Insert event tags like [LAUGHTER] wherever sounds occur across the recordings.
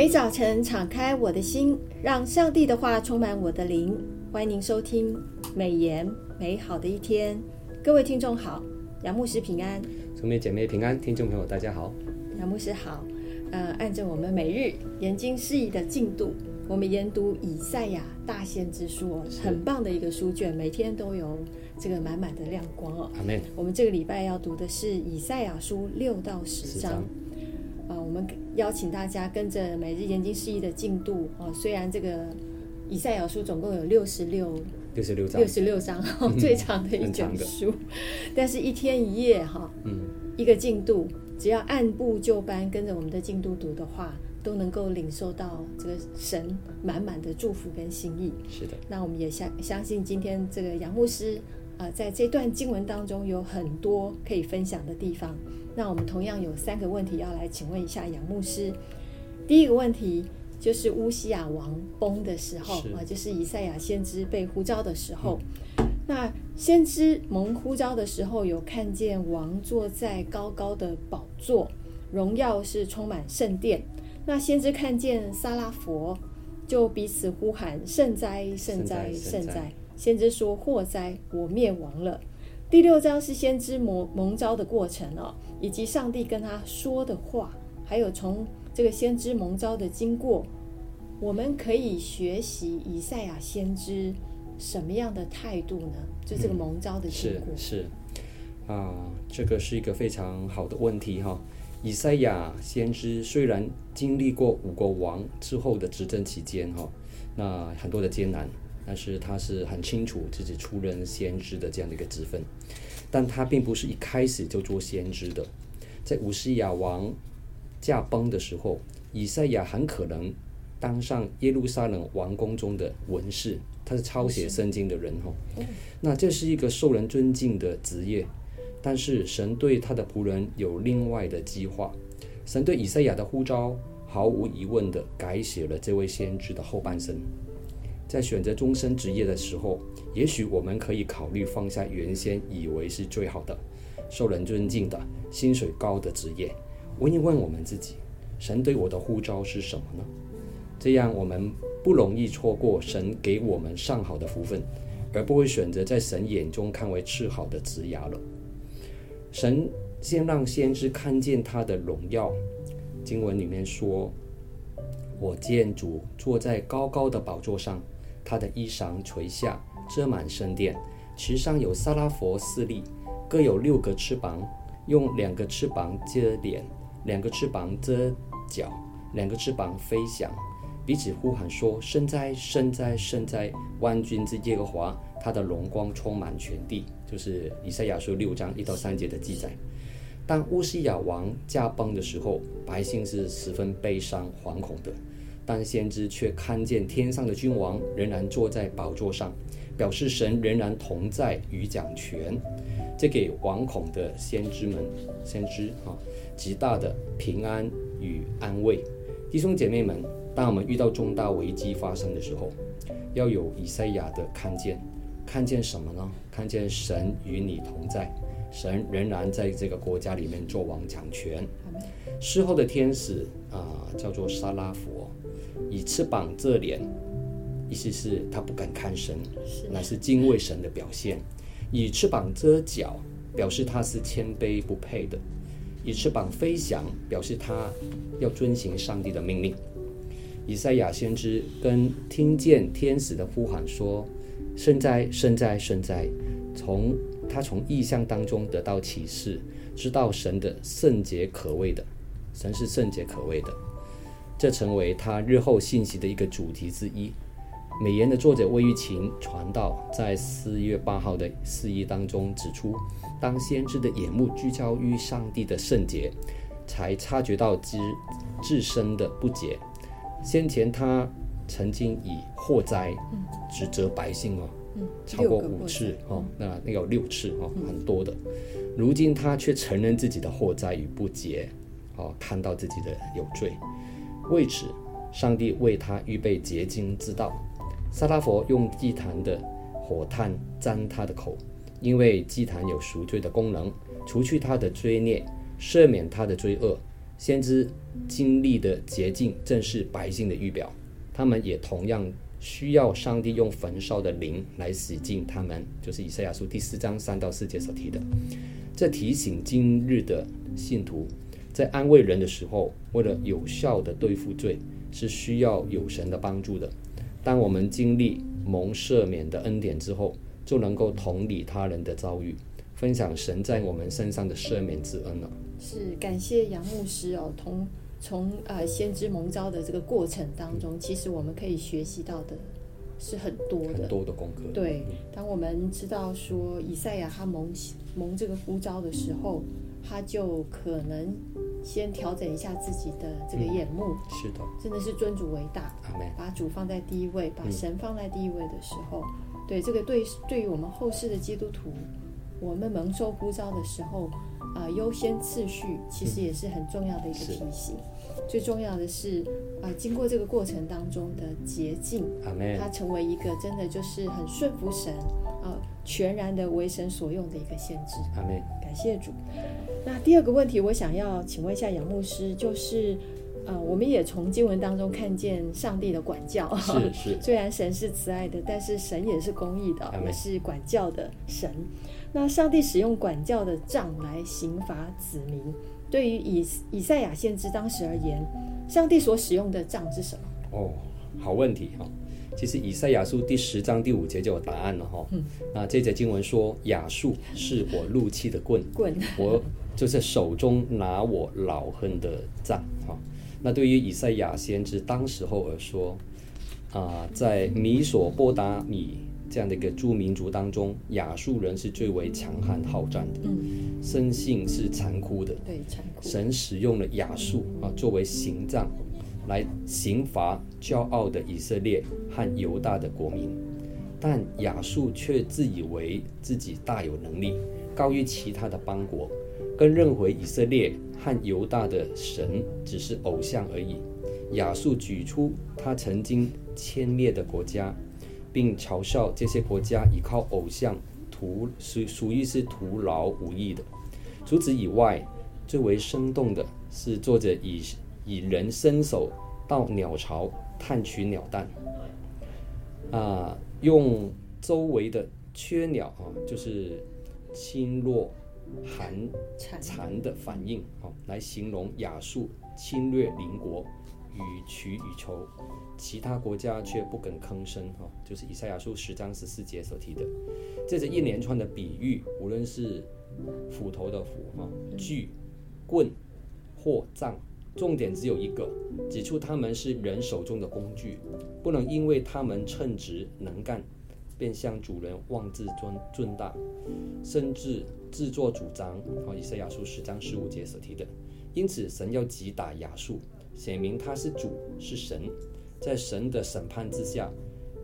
每早晨敞开我的心，让上帝的话充满我的灵。欢迎您收听美言美好的一天。各位听众好，杨牧师平安，兄妹姐妹平安，听众朋友大家好，杨牧师好。呃，按照我们每日研经释义的进度，我们研读以赛亚大先知书，很棒的一个书卷，每天都有这个满满的亮光哦。阿门。我们这个礼拜要读的是以赛亚书六到十章。啊、呃，我们邀请大家跟着每日研经释义的进度啊、呃。虽然这个以赛亚书总共有六十六六十六章，六十六章、哦、最长的一卷书，但是一天一夜哈，嗯，一个进度，只要按部就班跟着我们的进度读的话，都能够领受到这个神满满的祝福跟心意。是的，那我们也相相信今天这个杨牧师啊、呃，在这段经文当中有很多可以分享的地方。那我们同样有三个问题要来请问一下杨牧师。第一个问题就是乌西亚王崩的时候啊，就是以赛亚先知被呼召的时候。嗯、那先知蒙呼召的时候，有看见王坐在高高的宝座，荣耀是充满圣殿。那先知看见撒拉佛，就彼此呼喊：圣哉，圣哉，圣哉！先知说：祸哉，我灭亡了。第六章是先知蒙蒙召的过程哦，以及上帝跟他说的话，还有从这个先知蒙召的经过，我们可以学习以赛亚先知什么样的态度呢？就这个蒙召的经过。嗯、是是啊，这个是一个非常好的问题哈。以赛亚先知虽然经历过五国王之后的执政期间哈，那很多的艰难。但是他是很清楚自己出任先知的这样的一个职分，但他并不是一开始就做先知的。在乌西亚王驾崩的时候，以赛亚很可能当上耶路撒冷王宫中的文士，他是抄写圣经的人哈。那这是一个受人尊敬的职业，但是神对他的仆人有另外的计划。神对以赛亚的呼召，毫无疑问的改写了这位先知的后半生。在选择终身职业的时候，也许我们可以考虑放下原先以为是最好的、受人尊敬的、薪水高的职业，问一问我们自己：神对我的呼召是什么呢？这样我们不容易错过神给我们上好的福分，而不会选择在神眼中看为次好的职业了。神先让先知看见他的荣耀，经文里面说：“我见主坐在高高的宝座上。”他的衣裳垂下，遮满圣殿，其上有撒拉弗四立，各有六个翅膀，用两个翅膀遮脸，两个翅膀遮脚，两个翅膀飞翔，彼此呼喊说：“圣哉，圣哉，圣哉！万军之耶和华，他的荣光充满全地。”就是以赛亚书六章一到三节的记载。当乌西亚王驾崩的时候，百姓是十分悲伤惶恐的。但先知却看见天上的君王仍然坐在宝座上，表示神仍然同在与掌权，这给惶恐的先知们、先知啊极大的平安与安慰。弟兄姐妹们，当我们遇到重大危机发生的时候，要有以赛亚的看见，看见什么呢？看见神与你同在，神仍然在这个国家里面做王掌权。事后的天使啊、呃，叫做沙拉弗。以翅膀遮脸，意思是他不敢看神，乃是敬畏神的表现；以翅膀遮脚，表示他是谦卑不配的；以翅膀飞翔，表示他要遵行上帝的命令。以赛亚先知跟听见天使的呼喊说：“圣哉，圣哉，圣哉！”从他从意象当中得到启示，知道神的圣洁可畏的，神是圣洁可畏的。这成为他日后信息的一个主题之一。美言的作者魏玉琴传道在四月八号的释义当中指出，当先知的眼目聚焦于上帝的圣洁，才察觉到之自身的不洁。先前他曾经以祸灾指责百姓哦，超过五次哦，那那有六次哦，很多的。如今他却承认自己的祸灾与不洁，哦，看到自己的有罪。为此，上帝为他预备洁净之道。撒拉弗用祭坛的火炭沾他的口，因为祭坛有赎罪的功能，除去他的罪孽，赦免他的罪恶。先知经历的洁净正是百姓的预表，他们也同样需要上帝用焚烧的灵来洗净他们，就是以赛亚书第四章三到四节所提的。这提醒今日的信徒，在安慰人的时候，为了有效的对付罪，是需要有神的帮助的。当我们经历蒙赦免的恩典之后，就能够同理他人的遭遇，分享神在我们身上的赦免之恩了。是感谢杨牧师哦，同从呃先知蒙召的这个过程当中，嗯、其实我们可以学习到的是很多的很多的功课。对，当我们知道说以赛亚他蒙蒙这个呼召的时候，他就可能先调整一下自己的这个眼目。嗯、是的，真的是尊主为大，把主放在第一位，把神放在第一位的时候，嗯、对这个对对于我们后世的基督徒，我们蒙受呼召的时候。啊、呃，优先次序其实也是很重要的一个提醒。嗯、最重要的是，啊、呃，经过这个过程当中的洁净，他成为一个真的就是很顺服神，啊、呃，全然的为神所用的一个先知。阿们，感谢主。那第二个问题，我想要请问一下杨牧师，就是，呃，我们也从经文当中看见上帝的管教。是 [LAUGHS] 是。虽然神是慈爱的，但是神也是公义的，也是管教的神。那上帝使用管教的杖来刑罚子民，对于以以赛亚先知当时而言，上帝所使用的杖是什么？哦，好问题哈。其实以赛亚书第十章第五节就有答案了哈。嗯。那这节经文说：“亚述是我怒气的棍，棍，我就是手中拿我老恨的杖。”哈。那对于以赛亚先知当时候而说，啊，在米索波达米。这样的一个诸民族当中，亚述人是最为强悍好战的，嗯，生性是残酷的，对，残酷。神使用了亚述啊作为刑杖，来刑罚骄傲的以色列和犹大的国民，但亚述却自以为自己大有能力，高于其他的邦国，更认为以色列和犹大的神只是偶像而已。亚述举出他曾经歼灭的国家。并嘲笑这些国家依靠偶像徒属属于是徒劳无益的。除此以外，最为生动的是作者以以人伸手到鸟巢探取鸟蛋，啊，用周围的雀鸟啊，就是轻落寒蝉的反应啊，来形容亚述侵略邻国。予取予求，其他国家却不肯吭声。哈，就是以赛亚书十章十四节所提的，这是一连串的比喻，无论是斧头的斧，哈，锯、棍或杖，重点只有一个，指出他们是人手中的工具，不能因为他们称职能干，便向主人妄自尊尊大，甚至自作主张。哈，以赛亚书十章十五节所提的，因此神要击打亚述。显明他是主是神，在神的审判之下，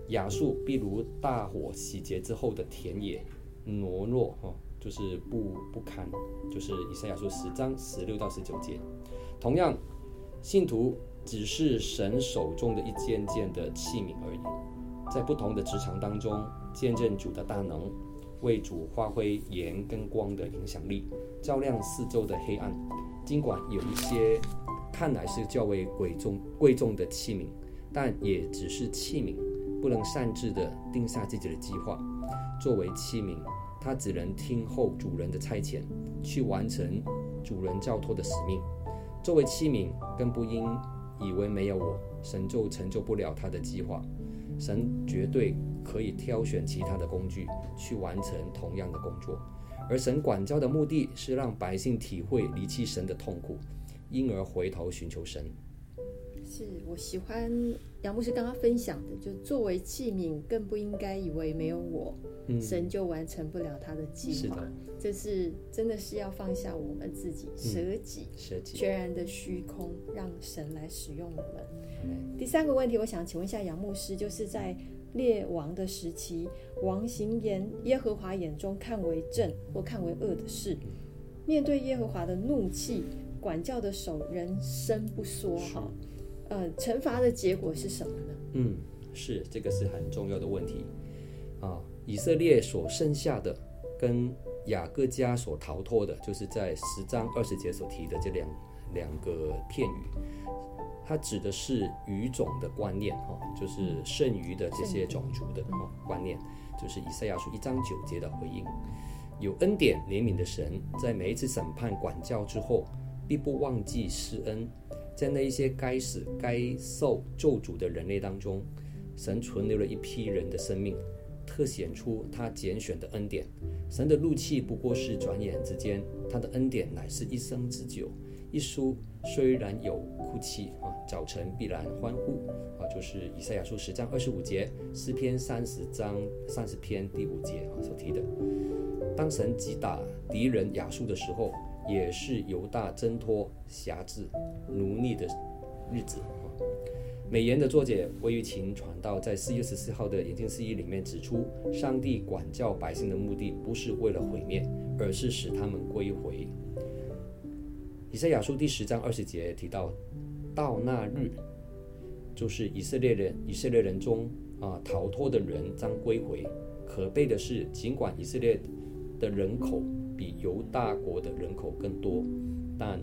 亚述必如大火洗劫之后的田野，懦弱哈，就是不不堪，就是以赛亚书十章十六到十九节。同样，信徒只是神手中的一件件的器皿而已，在不同的职场当中见证主的大能，为主发挥盐跟光的影响力，照亮四周的黑暗。尽管有一些。看来是较为贵重贵重的器皿，但也只是器皿，不能擅自的定下自己的计划。作为器皿，他只能听候主人的差遣，去完成主人交托的使命。作为器皿，更不应以为没有我，神就成就不了他的计划。神绝对可以挑选其他的工具去完成同样的工作，而神管教的目的是让百姓体会离弃神的痛苦。因而回头寻求神，是我喜欢杨牧师刚刚分享的，就作为器皿，更不应该以为没有我，嗯、神就完成不了他的计划。这是真的是要放下我们自己，舍己，舍己，全然的虚空，让神来使用我们。嗯、第三个问题，我想请问一下杨牧师，就是在列王的时期，王行言耶和华眼中看为正或看为恶的事，面对耶和华的怒气。管教的手仍伸不缩哈，呃，惩罚的结果是什么呢？嗯，是这个是很重要的问题啊。以色列所剩下的跟雅各家所逃脱的，就是在十章二十节所提的这两两个片语，它指的是语种的观念哈，就是剩余的这些种族的哈观念，就是以赛亚书一章九节的回应。有恩典怜悯的神，在每一次审判管教之后，必不忘记施恩，在那一些该死该受咒诅的人类当中，神存留了一批人的生命。特显出他拣选的恩典，神的怒气不过是转眼之间，他的恩典乃是一生之久。一书虽然有哭泣啊，早晨必然欢呼啊，就是以赛亚书十章二十五节，诗篇三十章三十篇第五节啊所提的。当神击打敌人亚述的时候，也是犹大挣脱辖制奴隶的日子。美言的作者魏玉琴传道在四月十四号的研经释义里面指出，上帝管教百姓的目的不是为了毁灭，而是使他们归回。以赛亚书第十章二十节提到，到那日，就是以色列人以色列人中啊逃脱的人将归回。可悲的是，尽管以色列的人口比犹大国的人口更多，但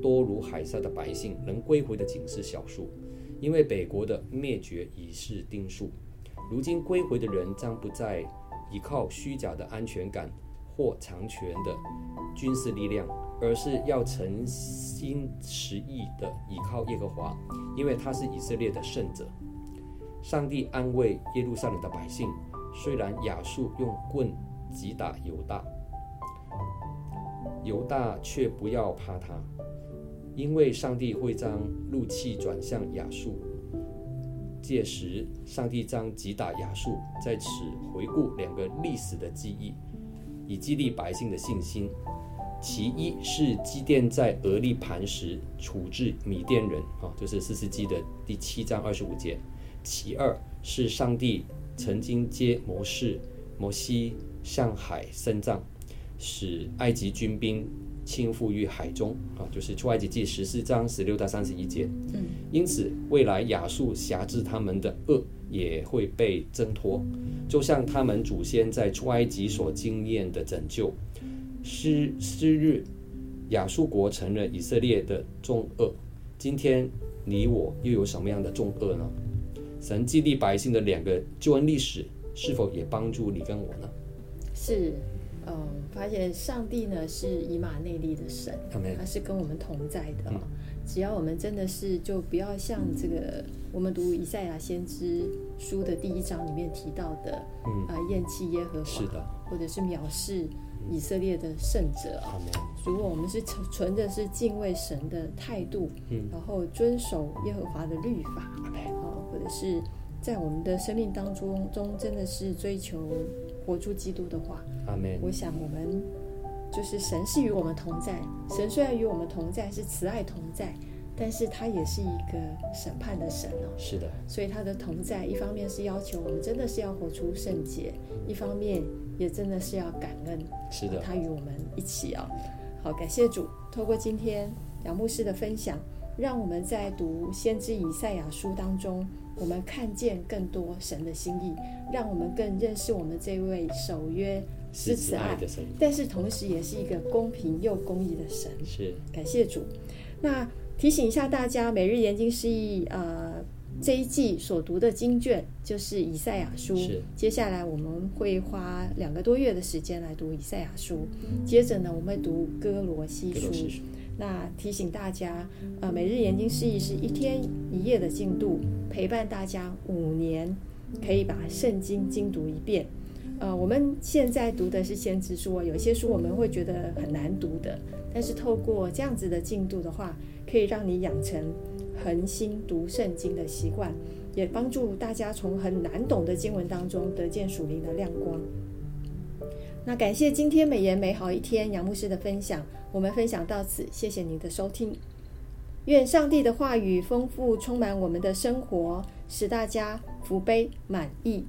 多如海沙的百姓能归回的仅是少数。因为北国的灭绝已是定数，如今归回的人将不再依靠虚假的安全感或强权的军事力量，而是要诚心实意地依靠耶和华，因为他是以色列的圣者。上帝安慰耶路撒冷的百姓，虽然亚述用棍击打犹大，犹大却不要怕他。因为上帝会将怒气转向亚述，届时上帝将击打亚述。在此回顾两个历史的记忆，以激励百姓的信心。其一是基甸在俄立磐石处置米甸人，啊，就是四世纪的第七章二十五节。其二是上帝曾经接摩士摩西向海伸杖，使埃及军兵。倾覆于海中啊，就是出埃及记十四章十六到三十一节。嗯，因此未来亚述辖制他们的恶也会被挣脱，就像他们祖先在出埃及所经验的拯救。昔昔日亚述国承认以色列的重恶，今天你我又有什么样的重恶呢？神激励百姓的两个救恩历史，是否也帮助你跟我呢？是。嗯，发现上帝呢是以马内利的神，他是跟我们同在的。嗯、只要我们真的是，就不要像这个我们读以赛亚先知书的第一章里面提到的，嗯、啊，厌弃耶和华，是的，或者是藐视以色列的圣者如果我们是存着是敬畏神的态度，嗯、然后遵守耶和华的律法，嗯、啊，或者是在我们的生命当中中真的是追求。活出基督的话，阿门。我想我们就是神是与我们同在。神虽然与我们同在，是慈爱同在，但是他也是一个审判的神哦。是的。所以他的同在，一方面是要求我们真的是要活出圣洁，一方面也真的是要感恩。是的。他与我们一起哦，好，感谢主。透过今天杨牧师的分享，让我们在读先知以赛亚书当中。我们看见更多神的心意，让我们更认识我们这位守约施慈爱的神，但是同时也是一个公平又公义的神。是，感谢主。那提醒一下大家，每日研经释义，呃，这一季所读的经卷就是以赛亚书。是，接下来我们会花两个多月的时间来读以赛亚书，接着呢，我们会读哥罗西书。那提醒大家，呃，每日研经释义是一天一夜的进度，陪伴大家五年，可以把圣经精读一遍。呃，我们现在读的是先知书，有些书我们会觉得很难读的，但是透过这样子的进度的话，可以让你养成恒心读圣经的习惯，也帮助大家从很难懂的经文当中得见属灵的亮光。那感谢今天美颜美好一天杨牧师的分享，我们分享到此，谢谢您的收听。愿上帝的话语丰富充满我们的生活，使大家福杯满溢。